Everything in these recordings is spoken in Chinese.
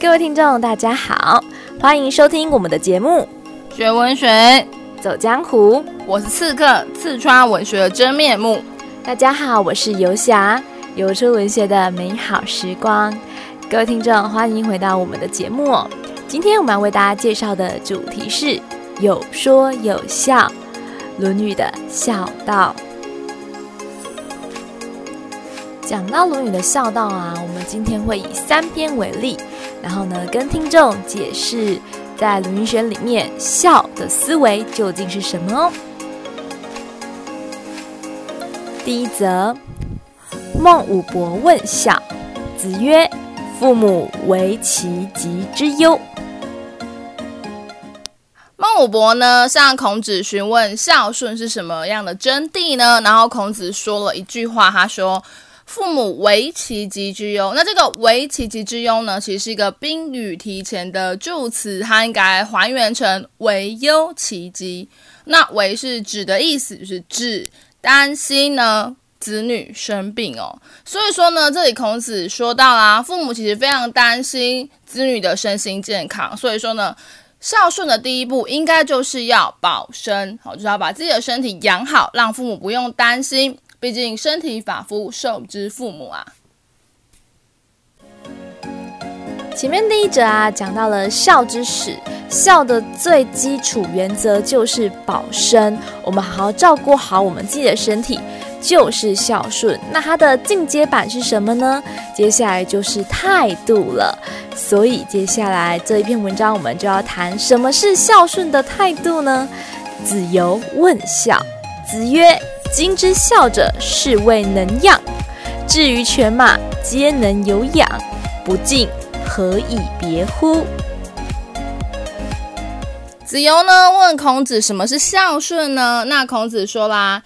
各位听众，大家好，欢迎收听我们的节目《学文学走江湖》。我是刺客，刺穿文学的真面目。大家好，我是游侠，游出文学的美好时光。各位听众，欢迎回到我们的节目哦。今天我们要为大家介绍的主题是有说有笑，《论语》的孝道。讲到《论语》的孝道啊，我们今天会以三篇为例，然后呢，跟听众解释在《论语》学里面孝的思维究竟是什么哦。第一则，孟武伯问孝，子曰：“父母为其疾之忧。”孟武伯呢，向孔子询问孝顺是什么样的真谛呢？然后孔子说了一句话，他说。父母为其疾之忧，那这个为其疾之忧呢，其实是一个宾语提前的助词，它应该还原成为忧其疾。那为是指的意思，就是指担心呢子女生病哦。所以说呢，这里孔子说到啦，父母其实非常担心子女的身心健康，所以说呢，孝顺的第一步应该就是要保身，好，就是要把自己的身体养好，让父母不用担心。毕竟身体发肤受之父母啊。前面第一则啊，讲到了孝之始，孝的最基础原则就是保身。我们好好照顾好我们自己的身体，就是孝顺。那它的进阶版是什么呢？接下来就是态度了。所以接下来这一篇文章，我们就要谈什么是孝顺的态度呢？子游问孝，子曰。今之孝者，是谓能养。至于犬马，皆能有养，不敬，何以别乎？子游呢问孔子什么是孝顺呢？那孔子说啦，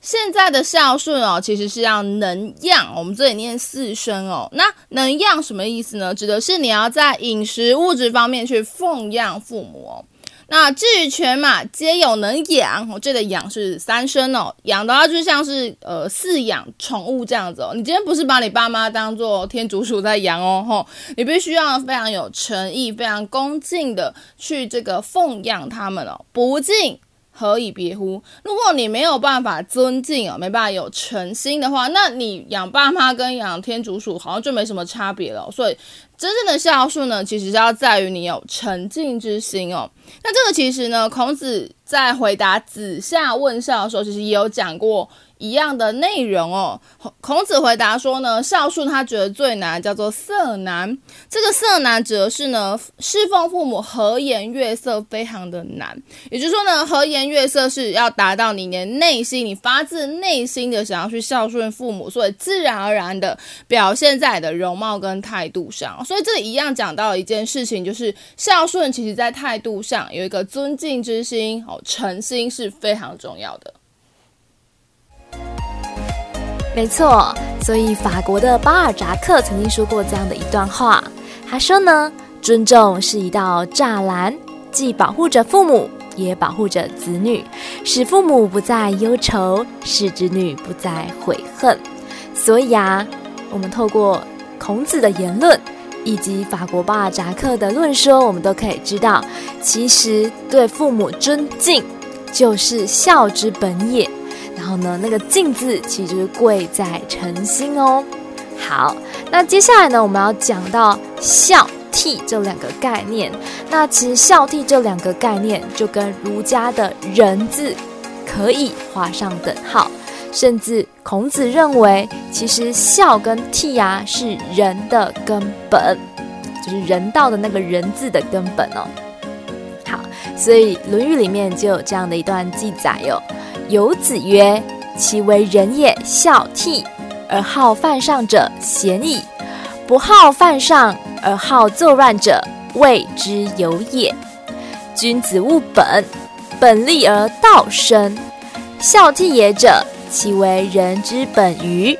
现在的孝顺哦，其实是要能养。我们这里念四声哦，那能养什么意思呢？指的是你要在饮食物质方面去奉养父母。那至于犬马，皆有能养。我这里的养是三生哦，养的话就像是呃饲养宠物这样子哦。你今天不是把你爸妈当做天竺鼠在养哦，吼，你必须要非常有诚意、非常恭敬的去这个奉养他们哦，不敬。何以别乎？如果你没有办法尊敬哦，没办法有诚心的话，那你养爸妈跟养天竺鼠好像就没什么差别了。所以，真正的孝顺呢，其实是要在于你有诚敬之心哦。那这个其实呢，孔子在回答子夏问孝的时候，其实也有讲过。一样的内容哦。孔子回答说呢，孝顺他觉得最难，叫做色难。这个色难指的是呢，侍奉父母和颜悦色非常的难。也就是说呢，和颜悦色是要达到你的内心，你发自内心的想要去孝顺父母，所以自然而然的表现在你的容貌跟态度上。所以这一样讲到一件事情，就是孝顺其实在态度上有一个尊敬之心哦，诚心是非常重要的。没错，所以法国的巴尔扎克曾经说过这样的一段话。他说呢，尊重是一道栅栏，既保护着父母，也保护着子女，使父母不再忧愁，使子女不再悔恨。所以啊，我们透过孔子的言论，以及法国巴尔扎克的论说，我们都可以知道，其实对父母尊敬，就是孝之本也。然后呢，那个“敬”字其实贵在诚心哦。好，那接下来呢，我们要讲到孝悌这两个概念。那其实孝悌这两个概念，就跟儒家的仁字可以画上等号。甚至孔子认为，其实孝跟悌啊，是仁的根本，就是人道的那个人字的根本哦。好，所以《论语》里面就有这样的一段记载哟、哦。有子曰：“其为人也孝悌，而好犯上者，鲜矣；不好犯上而好作乱者，谓之有也。君子务本，本立而道生。孝悌也者，其为人之本于？”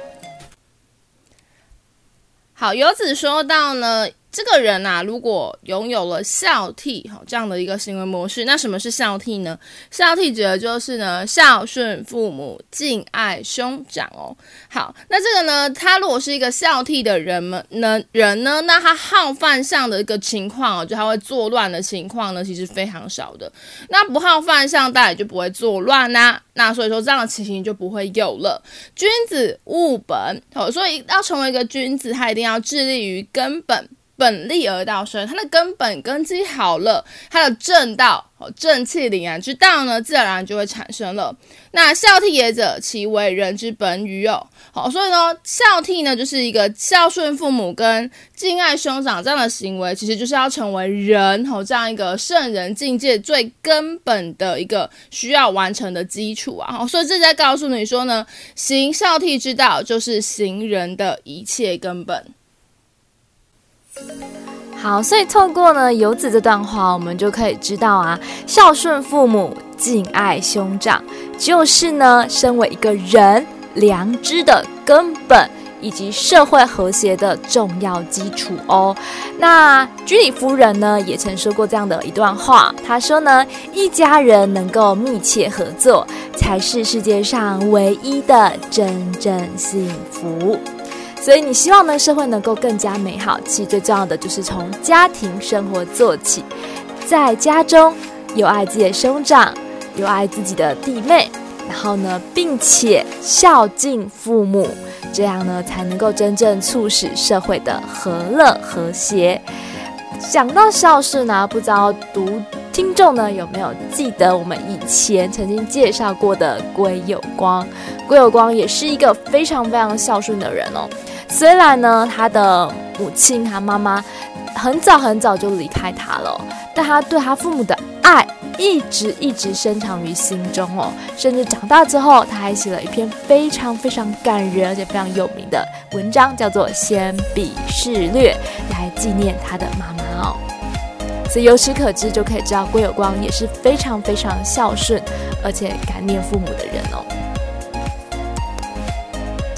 好，游子说到呢，这个人啊，如果拥有了孝悌哈这样的一个行为模式，那什么是孝悌呢？孝悌指的就是呢孝顺父母、敬爱兄长哦。好，那这个呢，他如果是一个孝悌的人们呢人呢，那他好犯相的一个情况哦，就他会作乱的情况呢，其实非常少的。那不好犯相，大家也就不会作乱呐、啊。那所以说这样的情形就不会有了。君子务本，好，所以要成为一个君子，他一定要致力于根本。本立而道生，它的根本根基好了，它的正道，正气凛然之道呢，自然而然就会产生了。那孝悌也者，其为人之本与有。好，所以呢，孝悌呢，就是一个孝顺父母跟敬爱兄长这样的行为，其实就是要成为人哦这样一个圣人境界最根本的一个需要完成的基础啊。好，所以这在告诉你说呢，行孝悌之道，就是行人的一切根本。好，所以透过呢游子这段话，我们就可以知道啊，孝顺父母、敬爱兄长，就是呢身为一个人良知的根本，以及社会和谐的重要基础哦。那居里夫人呢也曾说过这样的一段话，她说呢，一家人能够密切合作，才是世界上唯一的真正幸福。所以你希望呢，社会能够更加美好，其实最重要的就是从家庭生活做起，在家中有爱自己的兄长，有爱自己的弟妹，然后呢，并且孝敬父母，这样呢才能够真正促使社会的和乐和谐。讲到孝顺呢，不知道读听众呢有没有记得我们以前曾经介绍过的归有光？归有光也是一个非常非常孝顺的人哦。虽然呢，他的母亲、他妈妈很早很早就离开他了，但他对他父母的爱一直一直深藏于心中哦。甚至长大之后，他还写了一篇非常非常感人而且非常有名的文章，叫做《先笔事略》，来纪念他的妈妈哦。所以由此可知，就可以知道郭有光也是非常非常孝顺而且感念父母的人哦。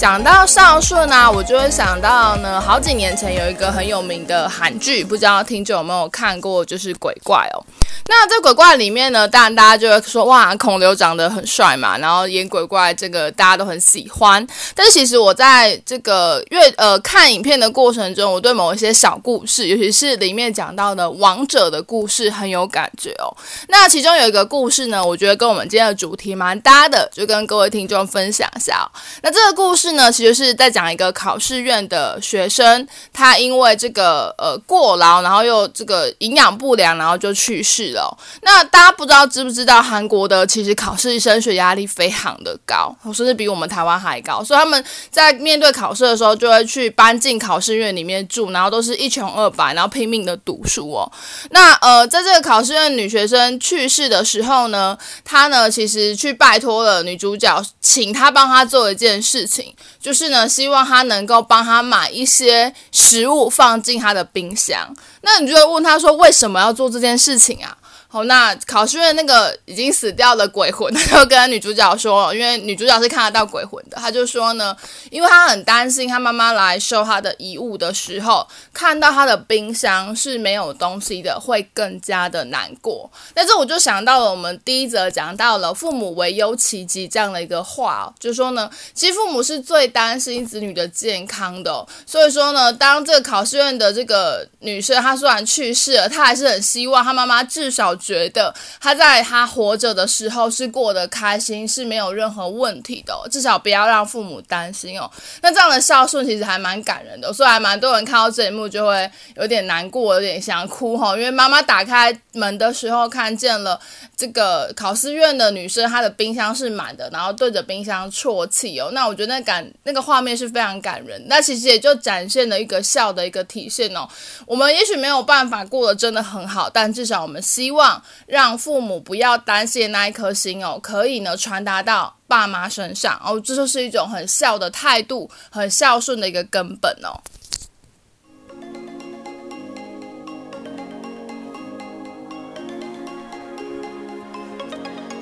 讲到孝顺啊，我就会想到呢，好几年前有一个很有名的韩剧，不知道听众有没有看过，就是鬼怪哦。那这鬼怪里面呢，当然大家就会说哇，孔刘长得很帅嘛，然后演鬼怪这个大家都很喜欢。但是其实我在这个阅呃看影片的过程中，我对某一些小故事，尤其是里面讲到的王者的故事很有感觉哦。那其中有一个故事呢，我觉得跟我们今天的主题蛮搭的，就跟各位听众分享一下哦。那这个故事呢，其实是在讲一个考试院的学生，他因为这个呃过劳，然后又这个营养不良，然后就去世了。那大家不知道知不知道，韩国的其实考试升学压力非常的高，甚至比我们台湾还高，所以他们在面对考试的时候，就会去搬进考试院里面住，然后都是一穷二白，然后拼命的读书哦。那呃，在这个考试院女学生去世的时候呢，她呢其实去拜托了女主角，请她帮她做一件事情，就是呢希望他能够帮他买一些食物放进他的冰箱。那你就会问他说，为什么要做这件事情啊？好，那考试院那个已经死掉的鬼魂，他就跟女主角说，因为女主角是看得到鬼魂的，他就说呢，因为他很担心他妈妈来收他的遗物的时候，看到他的冰箱是没有东西的，会更加的难过。但是我就想到了我们第一则讲到了父母为忧其疾这样的一个话哦，就说呢，其实父母是最担心子女的健康的，所以说呢，当这个考试院的这个女生她虽然去世了，她还是很希望她妈妈至少。觉得他在他活着的时候是过得开心，是没有任何问题的，至少不要让父母担心哦。那这样的孝顺其实还蛮感人的，所以还蛮多人看到这一幕就会有点难过，有点想哭哈。因为妈妈打开门的时候看见了这个考试院的女生，她的冰箱是满的，然后对着冰箱啜泣哦。那我觉得那感那个画面是非常感人，那其实也就展现了一个孝的一个体现哦。我们也许没有办法过得真的很好，但至少我们希望。让父母不要担心那一颗心哦，可以呢传达到爸妈身上哦，这就是一种很孝的态度，很孝顺的一个根本哦。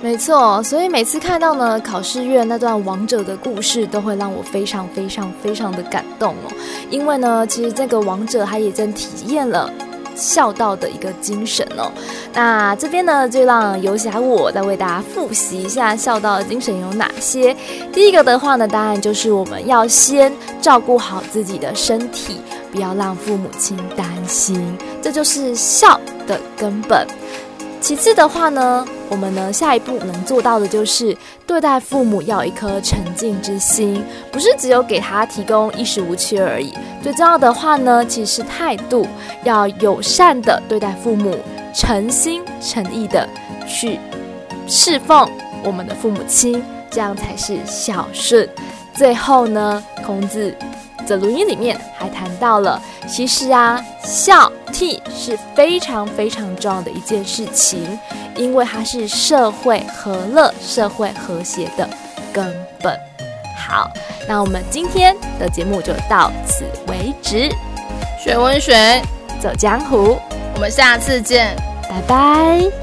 没错，所以每次看到呢考试院那段王者的故事，都会让我非常非常非常的感动哦。因为呢，其实这个王者他也正体验了孝道的一个精神哦。那这边呢，就让游侠我再为大家复习一下孝道的精神有哪些。第一个的话呢，当然就是我们要先照顾好自己的身体，不要让父母亲担心，这就是孝的根本。其次的话呢，我们呢下一步能做到的就是对待父母要有一颗诚敬之心，不是只有给他提供衣食无缺而已。最重要的话呢，其实是态度要友善的对待父母，诚心诚意的去侍奉我们的父母亲，这样才是孝顺。最后呢，孔子。的《录音》里面还谈到了，其实啊，孝悌是非常非常重要的一件事情，因为它是社会和乐、社会和谐的根本。好，那我们今天的节目就到此为止。学文学，走江湖，我们下次见，拜拜。